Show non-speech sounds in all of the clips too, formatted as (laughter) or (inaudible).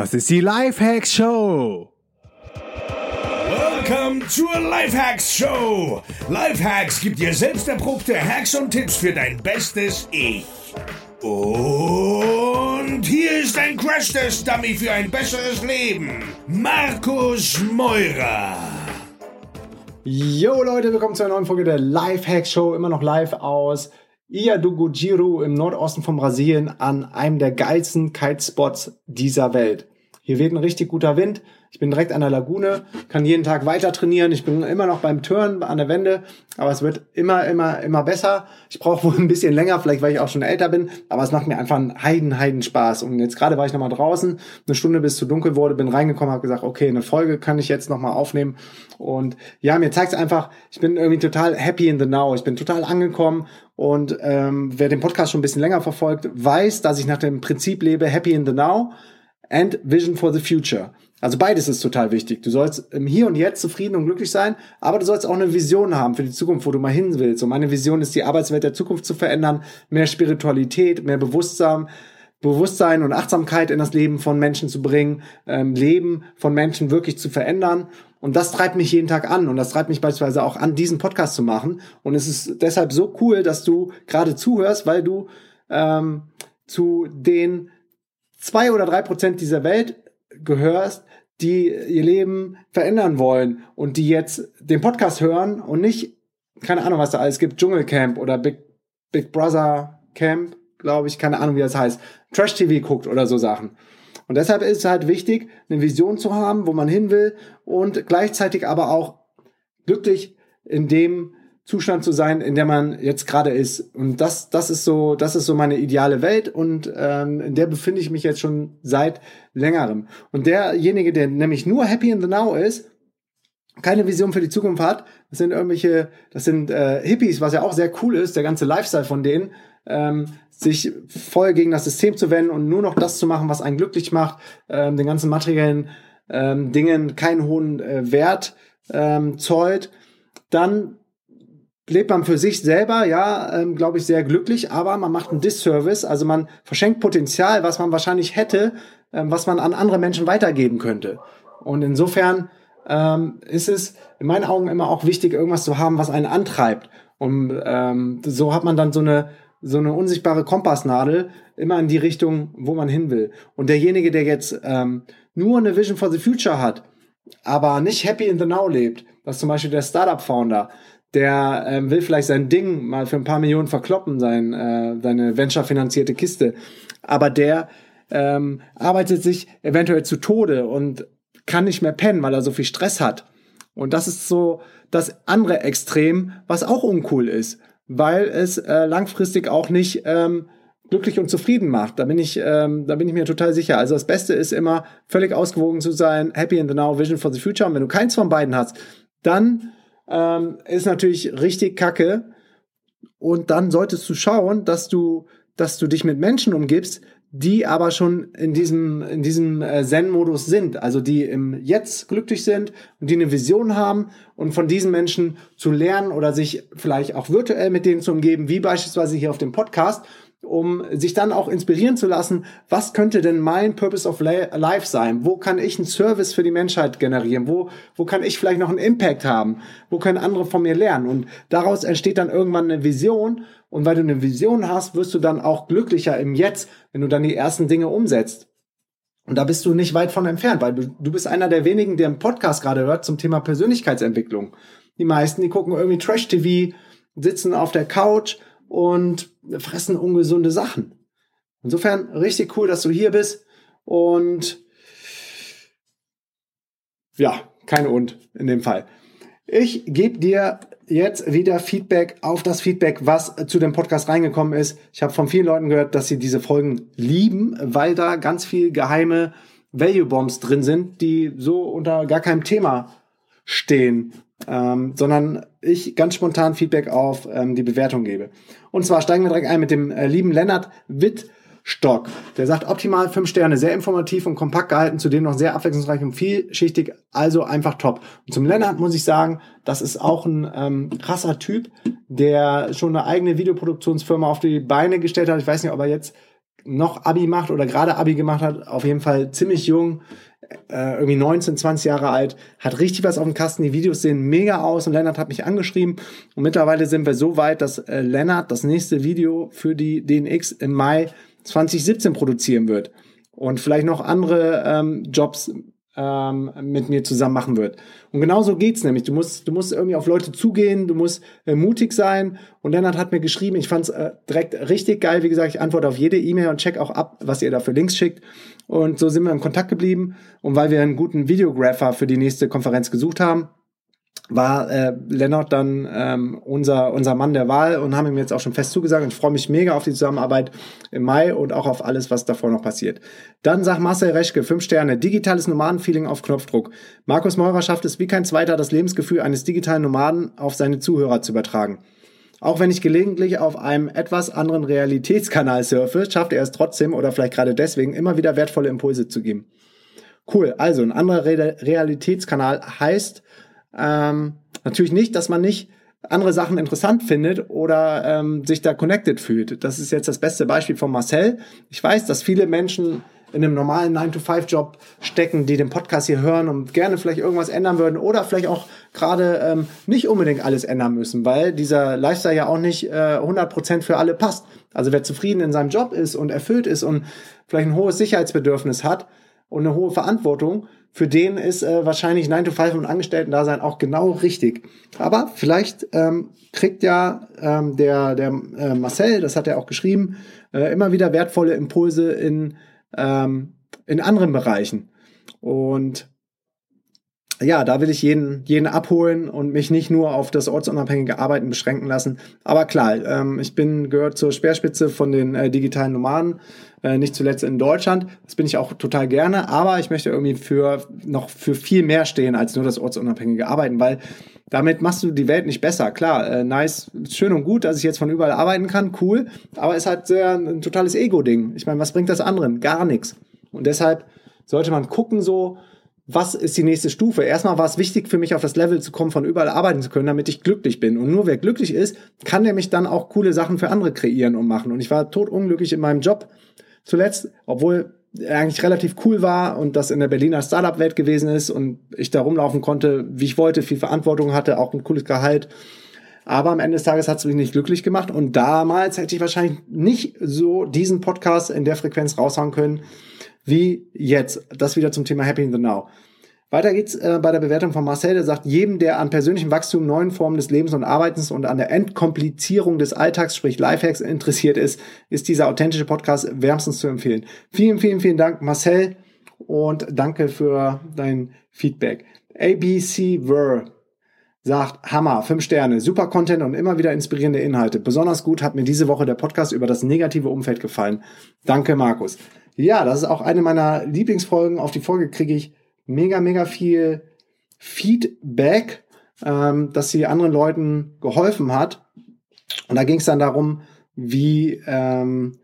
Das ist die Lifehacks Show. Welcome zur Lifehacks Show. Lifehacks gibt dir selbst erprobte Hacks und Tipps für dein bestes Ich. Und hier ist ein Crash-Test-Dummy für ein besseres Leben. Markus Meurer. Yo Leute, willkommen zu einer neuen Folge der Lifehacks Show. Immer noch live aus Iadugujiru im Nordosten von Brasilien an einem der geilsten Kitespots dieser Welt. Hier weht ein richtig guter Wind. Ich bin direkt an der Lagune, kann jeden Tag weiter trainieren. Ich bin immer noch beim Turn an der Wende, aber es wird immer, immer, immer besser. Ich brauche wohl ein bisschen länger, vielleicht weil ich auch schon älter bin, aber es macht mir einfach einen Heiden, Heiden Spaß. Und jetzt gerade war ich nochmal draußen, eine Stunde bis zu dunkel wurde, bin reingekommen, habe gesagt, okay, eine Folge kann ich jetzt nochmal aufnehmen. Und ja, mir zeigt es einfach, ich bin irgendwie total happy in the now. Ich bin total angekommen und ähm, wer den Podcast schon ein bisschen länger verfolgt, weiß, dass ich nach dem Prinzip lebe, happy in the now and vision for the future. Also beides ist total wichtig. Du sollst im Hier und Jetzt zufrieden und glücklich sein, aber du sollst auch eine Vision haben für die Zukunft, wo du mal hin willst. Und meine Vision ist, die Arbeitswelt der Zukunft zu verändern, mehr Spiritualität, mehr Bewusstsein, Bewusstsein und Achtsamkeit in das Leben von Menschen zu bringen, ähm, Leben von Menschen wirklich zu verändern. Und das treibt mich jeden Tag an und das treibt mich beispielsweise auch an, diesen Podcast zu machen. Und es ist deshalb so cool, dass du gerade zuhörst, weil du ähm, zu den zwei oder drei Prozent dieser Welt gehörst, die ihr Leben verändern wollen und die jetzt den Podcast hören und nicht, keine Ahnung, was da alles gibt, Dschungelcamp oder Big, Big Brother Camp, glaube ich, keine Ahnung, wie das heißt, Trash TV guckt oder so Sachen. Und deshalb ist es halt wichtig, eine Vision zu haben, wo man hin will und gleichzeitig aber auch glücklich in dem Zustand zu sein, in der man jetzt gerade ist. Und das, das ist so, das ist so meine ideale Welt und ähm, in der befinde ich mich jetzt schon seit längerem. Und derjenige, der nämlich nur happy in the now ist, keine Vision für die Zukunft hat, das sind irgendwelche, das sind äh, Hippies, was ja auch sehr cool ist, der ganze Lifestyle von denen, ähm, sich voll gegen das System zu wenden und nur noch das zu machen, was einen glücklich macht, ähm, den ganzen materiellen ähm, Dingen keinen hohen äh, Wert ähm, zollt, dann lebt man für sich selber, ja, ähm, glaube ich, sehr glücklich, aber man macht einen Disservice, also man verschenkt Potenzial, was man wahrscheinlich hätte, ähm, was man an andere Menschen weitergeben könnte. Und insofern ähm, ist es in meinen Augen immer auch wichtig, irgendwas zu haben, was einen antreibt. Und ähm, so hat man dann so eine so eine unsichtbare Kompassnadel immer in die Richtung, wo man hin will. Und derjenige, der jetzt ähm, nur eine Vision for the Future hat, aber nicht happy in the now lebt, was zum Beispiel der Startup-Founder, der ähm, will vielleicht sein Ding mal für ein paar Millionen verkloppen, sein, äh, seine venture-finanzierte Kiste. Aber der ähm, arbeitet sich eventuell zu Tode und kann nicht mehr pennen, weil er so viel Stress hat. Und das ist so das andere Extrem, was auch uncool ist, weil es äh, langfristig auch nicht ähm, glücklich und zufrieden macht. Da bin ich, ähm, da bin ich mir total sicher. Also das Beste ist immer völlig ausgewogen zu sein, happy in the now, vision for the future. Und wenn du keins von beiden hast, dann ähm, ist natürlich richtig kacke. Und dann solltest du schauen, dass du, dass du dich mit Menschen umgibst, die aber schon in diesem, in diesem äh, Zen-Modus sind, also die im Jetzt glücklich sind und die eine Vision haben und von diesen Menschen zu lernen oder sich vielleicht auch virtuell mit denen zu umgeben, wie beispielsweise hier auf dem Podcast um sich dann auch inspirieren zu lassen, was könnte denn mein Purpose of Life sein? Wo kann ich einen Service für die Menschheit generieren? Wo, wo kann ich vielleicht noch einen Impact haben? Wo können andere von mir lernen? Und daraus entsteht dann irgendwann eine Vision. Und weil du eine Vision hast, wirst du dann auch glücklicher im Jetzt, wenn du dann die ersten Dinge umsetzt. Und da bist du nicht weit von entfernt, weil du, du bist einer der wenigen, der einen Podcast gerade hört zum Thema Persönlichkeitsentwicklung. Die meisten, die gucken irgendwie Trash-TV, sitzen auf der Couch, und fressen ungesunde Sachen. Insofern richtig cool, dass du hier bist und ja, keine und in dem Fall. Ich gebe dir jetzt wieder Feedback auf das Feedback, was zu dem Podcast reingekommen ist. Ich habe von vielen Leuten gehört, dass sie diese Folgen lieben, weil da ganz viel geheime Value Bombs drin sind, die so unter gar keinem Thema stehen ähm, sondern ich ganz spontan Feedback auf ähm, die Bewertung gebe. Und zwar steigen wir direkt ein mit dem äh, lieben Lennart Wittstock. Der sagt optimal fünf Sterne, sehr informativ und kompakt gehalten, zudem noch sehr abwechslungsreich und vielschichtig, also einfach top. Und zum Lennart muss ich sagen, das ist auch ein ähm, krasser Typ, der schon eine eigene Videoproduktionsfirma auf die Beine gestellt hat. Ich weiß nicht, ob er jetzt noch Abi macht oder gerade Abi gemacht hat, auf jeden Fall ziemlich jung, äh, irgendwie 19, 20 Jahre alt, hat richtig was auf dem Kasten. Die Videos sehen mega aus und Lennart hat mich angeschrieben. Und mittlerweile sind wir so weit, dass äh, Lennart das nächste Video für die DNX im Mai 2017 produzieren wird. Und vielleicht noch andere ähm, Jobs ähm, mit mir zusammen machen wird. Und genau so geht's nämlich. Du musst, du musst irgendwie auf Leute zugehen, du musst äh, mutig sein. Und Lennart hat mir geschrieben, ich fand's äh, direkt richtig geil. Wie gesagt, ich antworte auf jede E-Mail und check auch ab, was ihr da für Links schickt. Und so sind wir im Kontakt geblieben. Und weil wir einen guten Videographer für die nächste Konferenz gesucht haben, war äh, Lennart dann ähm, unser, unser Mann der Wahl und haben ihm jetzt auch schon fest zugesagt. Und freue mich mega auf die Zusammenarbeit im Mai und auch auf alles, was davor noch passiert. Dann sagt Marcel Reschke, fünf Sterne, digitales Nomadenfeeling auf Knopfdruck. Markus Meurer schafft es wie kein zweiter, das Lebensgefühl eines digitalen Nomaden auf seine Zuhörer zu übertragen. Auch wenn ich gelegentlich auf einem etwas anderen Realitätskanal surfe, schafft er es trotzdem oder vielleicht gerade deswegen immer wieder wertvolle Impulse zu geben. Cool, also ein anderer Re Realitätskanal heißt, ähm, natürlich nicht, dass man nicht andere Sachen interessant findet oder ähm, sich da connected fühlt. Das ist jetzt das beste Beispiel von Marcel. Ich weiß, dass viele Menschen in einem normalen 9-to-5-Job stecken, die den Podcast hier hören und gerne vielleicht irgendwas ändern würden oder vielleicht auch gerade ähm, nicht unbedingt alles ändern müssen, weil dieser Lifestyle ja auch nicht äh, 100% für alle passt. Also wer zufrieden in seinem Job ist und erfüllt ist und vielleicht ein hohes Sicherheitsbedürfnis hat und eine hohe Verantwortung, für den ist äh, wahrscheinlich 9 to 5 und Angestellten-Dasein auch genau richtig. Aber vielleicht ähm, kriegt ja ähm, der, der äh, Marcel, das hat er auch geschrieben, äh, immer wieder wertvolle Impulse in, ähm, in anderen Bereichen. Und ja, da will ich jeden, jeden abholen und mich nicht nur auf das ortsunabhängige Arbeiten beschränken lassen. Aber klar, ähm, ich bin gehört zur Speerspitze von den äh, digitalen Nomaden, äh, nicht zuletzt in Deutschland. Das bin ich auch total gerne, aber ich möchte irgendwie für noch für viel mehr stehen als nur das ortsunabhängige Arbeiten, weil damit machst du die Welt nicht besser. Klar, äh, nice, schön und gut, dass ich jetzt von überall arbeiten kann, cool, aber ist halt sehr ein totales Ego-Ding. Ich meine, was bringt das anderen? Gar nichts. Und deshalb sollte man gucken so, was ist die nächste Stufe? Erstmal war es wichtig für mich, auf das Level zu kommen, von überall arbeiten zu können, damit ich glücklich bin. Und nur wer glücklich ist, kann nämlich dann auch coole Sachen für andere kreieren und machen. Und ich war totunglücklich in meinem Job zuletzt, obwohl er eigentlich relativ cool war und das in der Berliner Startup-Welt gewesen ist und ich da rumlaufen konnte, wie ich wollte, viel Verantwortung hatte, auch ein cooles Gehalt. Aber am Ende des Tages hat es mich nicht glücklich gemacht und damals hätte ich wahrscheinlich nicht so diesen Podcast in der Frequenz raushauen können, wie jetzt. Das wieder zum Thema Happy in the Now. Weiter geht's äh, bei der Bewertung von Marcel, der sagt, jedem, der an persönlichem Wachstum, neuen Formen des Lebens und Arbeitens und an der Entkomplizierung des Alltags, sprich Lifehacks, interessiert ist, ist dieser authentische Podcast wärmstens zu empfehlen. Vielen, vielen, vielen Dank, Marcel, und danke für dein Feedback. ABC Ver sagt, Hammer, fünf Sterne, super Content und immer wieder inspirierende Inhalte. Besonders gut hat mir diese Woche der Podcast über das negative Umfeld gefallen. Danke, Markus. Ja, das ist auch eine meiner Lieblingsfolgen. Auf die Folge kriege ich mega, mega viel Feedback, ähm, dass sie anderen Leuten geholfen hat. Und da ging es dann darum, wie ähm,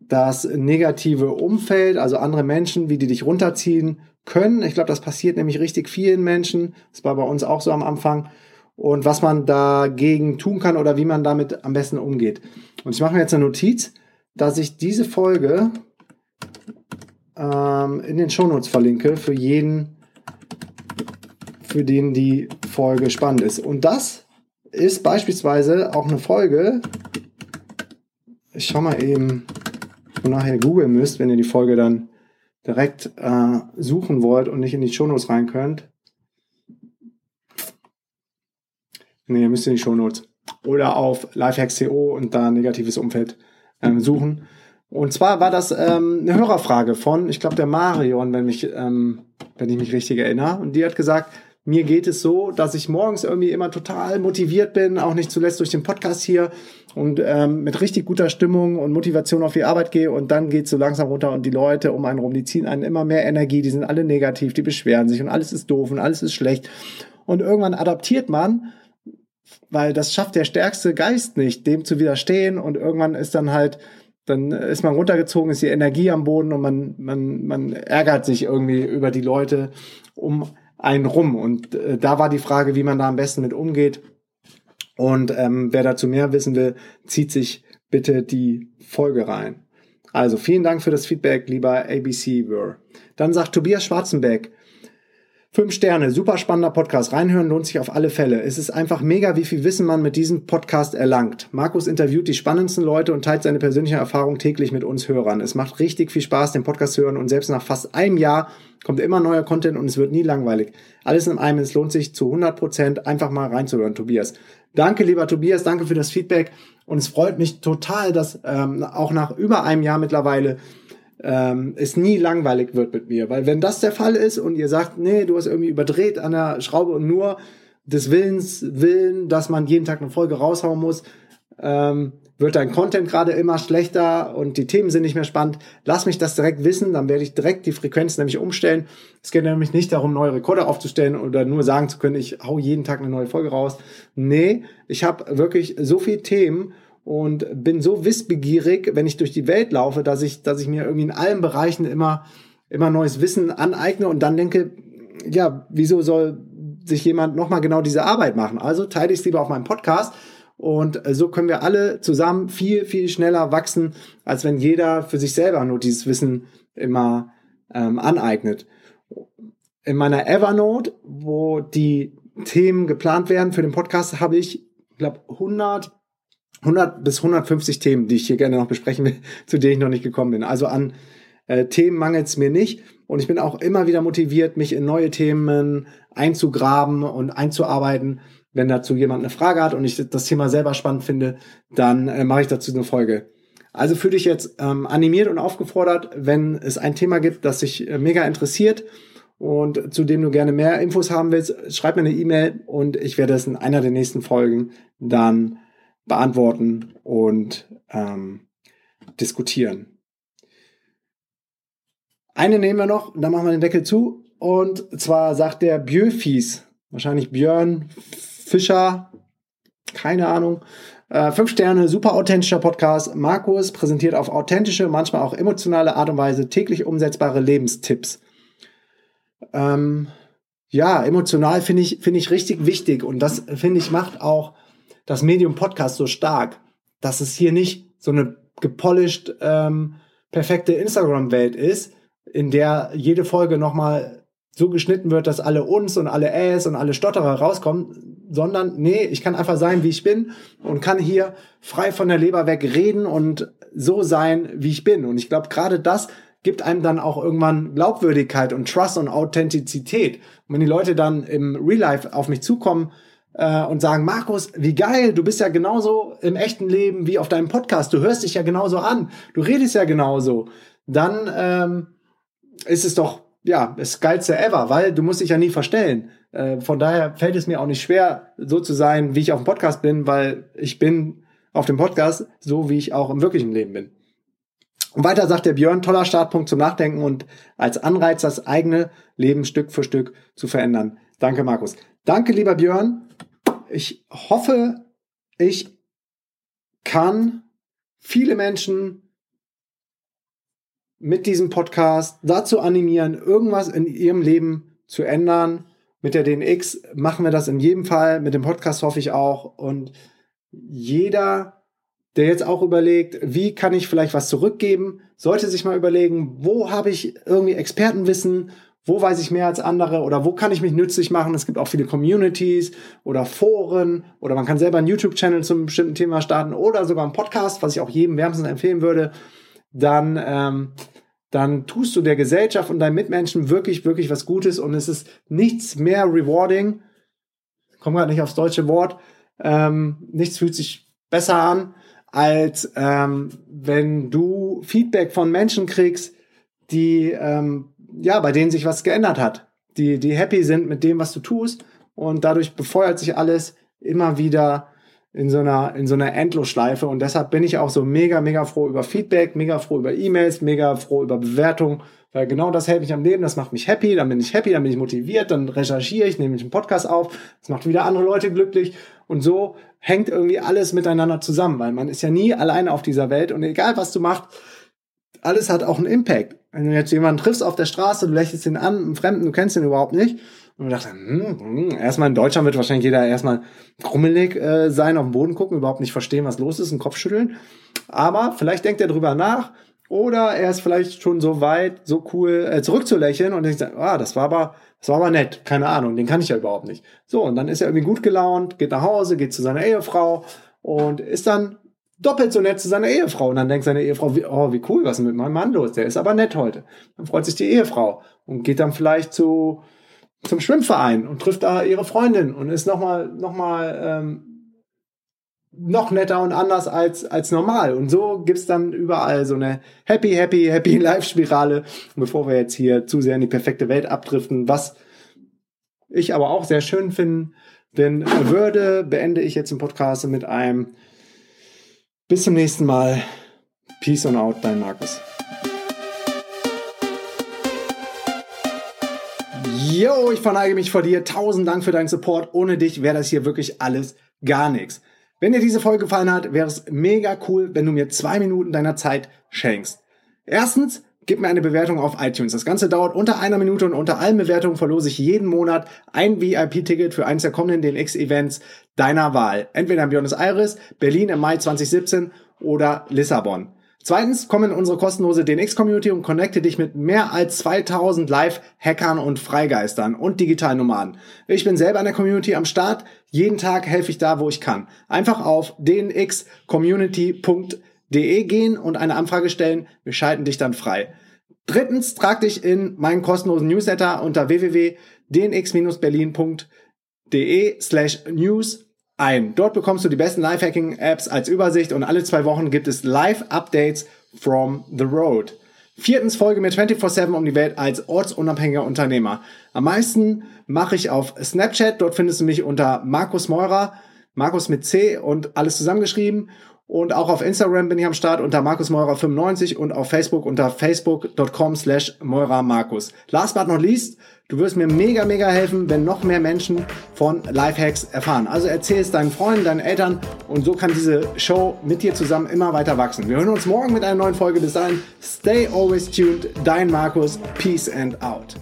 das negative Umfeld, also andere Menschen, wie die dich runterziehen können. Ich glaube, das passiert nämlich richtig vielen Menschen. Das war bei uns auch so am Anfang. Und was man dagegen tun kann oder wie man damit am besten umgeht. Und ich mache mir jetzt eine Notiz, dass ich diese Folge ähm, in den Shownotes verlinke für jeden, für den die Folge spannend ist. Und das ist beispielsweise auch eine Folge. Ich schau mal eben, wonach ihr googeln müsst, wenn ihr die Folge dann direkt äh, suchen wollt und nicht in die Shownotes rein könnt. Nee, ihr müsst in die Shownotes. Oder auf Lifehacks.co und da negatives Umfeld ähm, suchen. Und zwar war das ähm, eine Hörerfrage von, ich glaube, der Marion, wenn, mich, ähm, wenn ich mich richtig erinnere. Und die hat gesagt, mir geht es so, dass ich morgens irgendwie immer total motiviert bin, auch nicht zuletzt durch den Podcast hier und ähm, mit richtig guter Stimmung und Motivation auf die Arbeit gehe und dann geht es so langsam runter und die Leute um einen rum, die ziehen einen immer mehr Energie, die sind alle negativ, die beschweren sich und alles ist doof und alles ist schlecht. Und irgendwann adaptiert man, weil das schafft der stärkste Geist nicht, dem zu widerstehen und irgendwann ist dann halt dann ist man runtergezogen, ist die Energie am Boden und man, man, man ärgert sich irgendwie über die Leute um einen rum. Und äh, da war die Frage, wie man da am besten mit umgeht. Und ähm, wer dazu mehr wissen will, zieht sich bitte die Folge rein. Also vielen Dank für das Feedback, lieber ABC Wör. Dann sagt Tobias Schwarzenbeck, Fünf Sterne, super spannender Podcast. Reinhören lohnt sich auf alle Fälle. Es ist einfach mega, wie viel Wissen man mit diesem Podcast erlangt. Markus interviewt die spannendsten Leute und teilt seine persönliche Erfahrung täglich mit uns Hörern. Es macht richtig viel Spaß, den Podcast zu hören und selbst nach fast einem Jahr kommt immer neuer Content und es wird nie langweilig. Alles in einem, es lohnt sich zu 100 Prozent einfach mal reinzuhören, Tobias. Danke, lieber Tobias, danke für das Feedback und es freut mich total, dass ähm, auch nach über einem Jahr mittlerweile ähm, es nie langweilig wird mit mir. Weil wenn das der Fall ist und ihr sagt, nee, du hast irgendwie überdreht an der Schraube und nur des Willens willen, dass man jeden Tag eine Folge raushauen muss, ähm, wird dein Content gerade immer schlechter und die Themen sind nicht mehr spannend. Lass mich das direkt wissen, dann werde ich direkt die Frequenz nämlich umstellen. Es geht nämlich nicht darum, neue Rekorde aufzustellen oder nur sagen zu können, ich hau jeden Tag eine neue Folge raus. Nee, ich habe wirklich so viele Themen und bin so wissbegierig, wenn ich durch die Welt laufe, dass ich, dass ich mir irgendwie in allen Bereichen immer, immer neues Wissen aneigne und dann denke, ja, wieso soll sich jemand nochmal genau diese Arbeit machen? Also teile ich es lieber auf meinem Podcast und so können wir alle zusammen viel, viel schneller wachsen, als wenn jeder für sich selber nur dieses Wissen immer ähm, aneignet. In meiner Evernote, wo die Themen geplant werden für den Podcast, habe ich, glaube 100 100 bis 150 Themen, die ich hier gerne noch besprechen will, (laughs) zu denen ich noch nicht gekommen bin. Also an äh, Themen mangelt es mir nicht. Und ich bin auch immer wieder motiviert, mich in neue Themen einzugraben und einzuarbeiten. Wenn dazu jemand eine Frage hat und ich das Thema selber spannend finde, dann äh, mache ich dazu eine Folge. Also fühle dich jetzt ähm, animiert und aufgefordert, wenn es ein Thema gibt, das dich äh, mega interessiert und zu dem du gerne mehr Infos haben willst, schreib mir eine E-Mail und ich werde es in einer der nächsten Folgen dann beantworten und ähm, diskutieren. Eine nehmen wir noch, dann machen wir den Deckel zu. Und zwar sagt der Bjöfies, wahrscheinlich Björn Fischer, keine Ahnung. Äh, fünf Sterne, super authentischer Podcast. Markus präsentiert auf authentische, manchmal auch emotionale Art und Weise täglich umsetzbare Lebenstipps. Ähm, ja, emotional finde ich, finde ich richtig wichtig und das finde ich macht auch das Medium Podcast so stark, dass es hier nicht so eine gepolished, ähm, perfekte Instagram-Welt ist, in der jede Folge nochmal so geschnitten wird, dass alle uns und alle Äs und alle Stotterer rauskommen, sondern nee, ich kann einfach sein, wie ich bin und kann hier frei von der Leber weg reden und so sein, wie ich bin. Und ich glaube, gerade das gibt einem dann auch irgendwann Glaubwürdigkeit und Trust und Authentizität. Und wenn die Leute dann im Real Life auf mich zukommen, äh, und sagen, Markus, wie geil, du bist ja genauso im echten Leben wie auf deinem Podcast, du hörst dich ja genauso an, du redest ja genauso, dann ähm, ist es doch ja das geilste ever, weil du musst dich ja nie verstellen. Äh, von daher fällt es mir auch nicht schwer, so zu sein, wie ich auf dem Podcast bin, weil ich bin auf dem Podcast so, wie ich auch im wirklichen Leben bin. Und weiter sagt der Björn, toller Startpunkt zum Nachdenken und als Anreiz, das eigene Leben Stück für Stück zu verändern. Danke, Markus. Danke, lieber Björn ich hoffe, ich kann viele Menschen mit diesem Podcast dazu animieren, irgendwas in ihrem Leben zu ändern. Mit der DNX machen wir das in jedem Fall, mit dem Podcast hoffe ich auch. Und jeder, der jetzt auch überlegt, wie kann ich vielleicht was zurückgeben, sollte sich mal überlegen, wo habe ich irgendwie Expertenwissen, wo weiß ich mehr als andere oder wo kann ich mich nützlich machen. Es gibt auch viele Communities oder Foren oder man kann selber einen YouTube-Channel zum bestimmten Thema starten oder sogar einen Podcast, was ich auch jedem wärmstens empfehlen würde. Dann, ähm, dann tust du der Gesellschaft und deinen Mitmenschen wirklich, wirklich was Gutes und es ist nichts mehr rewarding. Komme gerade nicht aufs deutsche Wort. Ähm, nichts fühlt sich besser an, als ähm, wenn du Feedback von Menschen kriegst, die ähm, ja, bei denen sich was geändert hat, die, die happy sind mit dem, was du tust. Und dadurch befeuert sich alles immer wieder in so einer, in so einer Endlosschleife. Und deshalb bin ich auch so mega, mega froh über Feedback, mega froh über E-Mails, mega froh über Bewertungen, weil genau das hält mich am Leben, das macht mich happy, dann bin ich happy, dann bin ich motiviert, dann recherchiere ich, nehme ich einen Podcast auf, das macht wieder andere Leute glücklich. Und so hängt irgendwie alles miteinander zusammen, weil man ist ja nie alleine auf dieser Welt. Und egal was du machst, alles hat auch einen Impact. Wenn du jetzt jemanden triffst auf der Straße, du lächelst ihn an, einen Fremden, du kennst ihn überhaupt nicht. Und du dachte, hm, hm, erstmal in Deutschland wird wahrscheinlich jeder erstmal krummelig äh, sein, auf den Boden gucken, überhaupt nicht verstehen, was los ist, einen Kopf schütteln. Aber vielleicht denkt er drüber nach, Oder er ist vielleicht schon so weit, so cool, äh, zurückzulächeln und denkt, ah, das war aber, das war aber nett, keine Ahnung, den kann ich ja überhaupt nicht. So, und dann ist er irgendwie gut gelaunt, geht nach Hause, geht zu seiner Ehefrau und ist dann doppelt so nett zu seiner Ehefrau. Und dann denkt seine Ehefrau, oh, wie cool, was ist mit meinem Mann los? Der ist aber nett heute. Dann freut sich die Ehefrau und geht dann vielleicht zu, zum Schwimmverein und trifft da ihre Freundin und ist nochmal, nochmal, ähm, noch netter und anders als, als normal. Und so gibt's dann überall so eine happy, happy, happy (laughs) Life-Spirale. Bevor wir jetzt hier zu sehr in die perfekte Welt abdriften, was ich aber auch sehr schön finden, denn würde, beende ich jetzt den Podcast mit einem bis zum nächsten Mal. Peace on out, dein Markus. Yo, ich verneige mich vor dir. Tausend Dank für deinen Support. Ohne dich wäre das hier wirklich alles gar nichts. Wenn dir diese Folge gefallen hat, wäre es mega cool, wenn du mir zwei Minuten deiner Zeit schenkst. Erstens, gib mir eine Bewertung auf iTunes. Das Ganze dauert unter einer Minute und unter allen Bewertungen verlose ich jeden Monat ein VIP-Ticket für eines der kommenden DNX-Events deiner Wahl. Entweder in Buenos Aires, Berlin im Mai 2017 oder Lissabon. Zweitens, komm in unsere kostenlose DNX-Community und connecte dich mit mehr als 2000 Live-Hackern und Freigeistern und Digitalnomaden. Ich bin selber in der Community am Start. Jeden Tag helfe ich da, wo ich kann. Einfach auf dnxcommunity.de gehen und eine Anfrage stellen. Wir schalten dich dann frei. Drittens, trag dich in meinen kostenlosen Newsletter unter www.dnx-berlin.de slash news ein. Dort bekommst du die besten Lifehacking-Apps als Übersicht und alle zwei Wochen gibt es Live-Updates from the road. Viertens folge mir 24-7 um die Welt als ortsunabhängiger Unternehmer. Am meisten mache ich auf Snapchat. Dort findest du mich unter Markus Meurer, Markus mit C und alles zusammengeschrieben. Und auch auf Instagram bin ich am Start unter Markus Meurer 95 und auf Facebook unter facebook.com slash Markus. Last but not least, du wirst mir mega, mega helfen, wenn noch mehr Menschen von Lifehacks erfahren. Also erzähl es deinen Freunden, deinen Eltern und so kann diese Show mit dir zusammen immer weiter wachsen. Wir hören uns morgen mit einer neuen Folge. Bis dahin, stay always tuned. Dein Markus. Peace and out.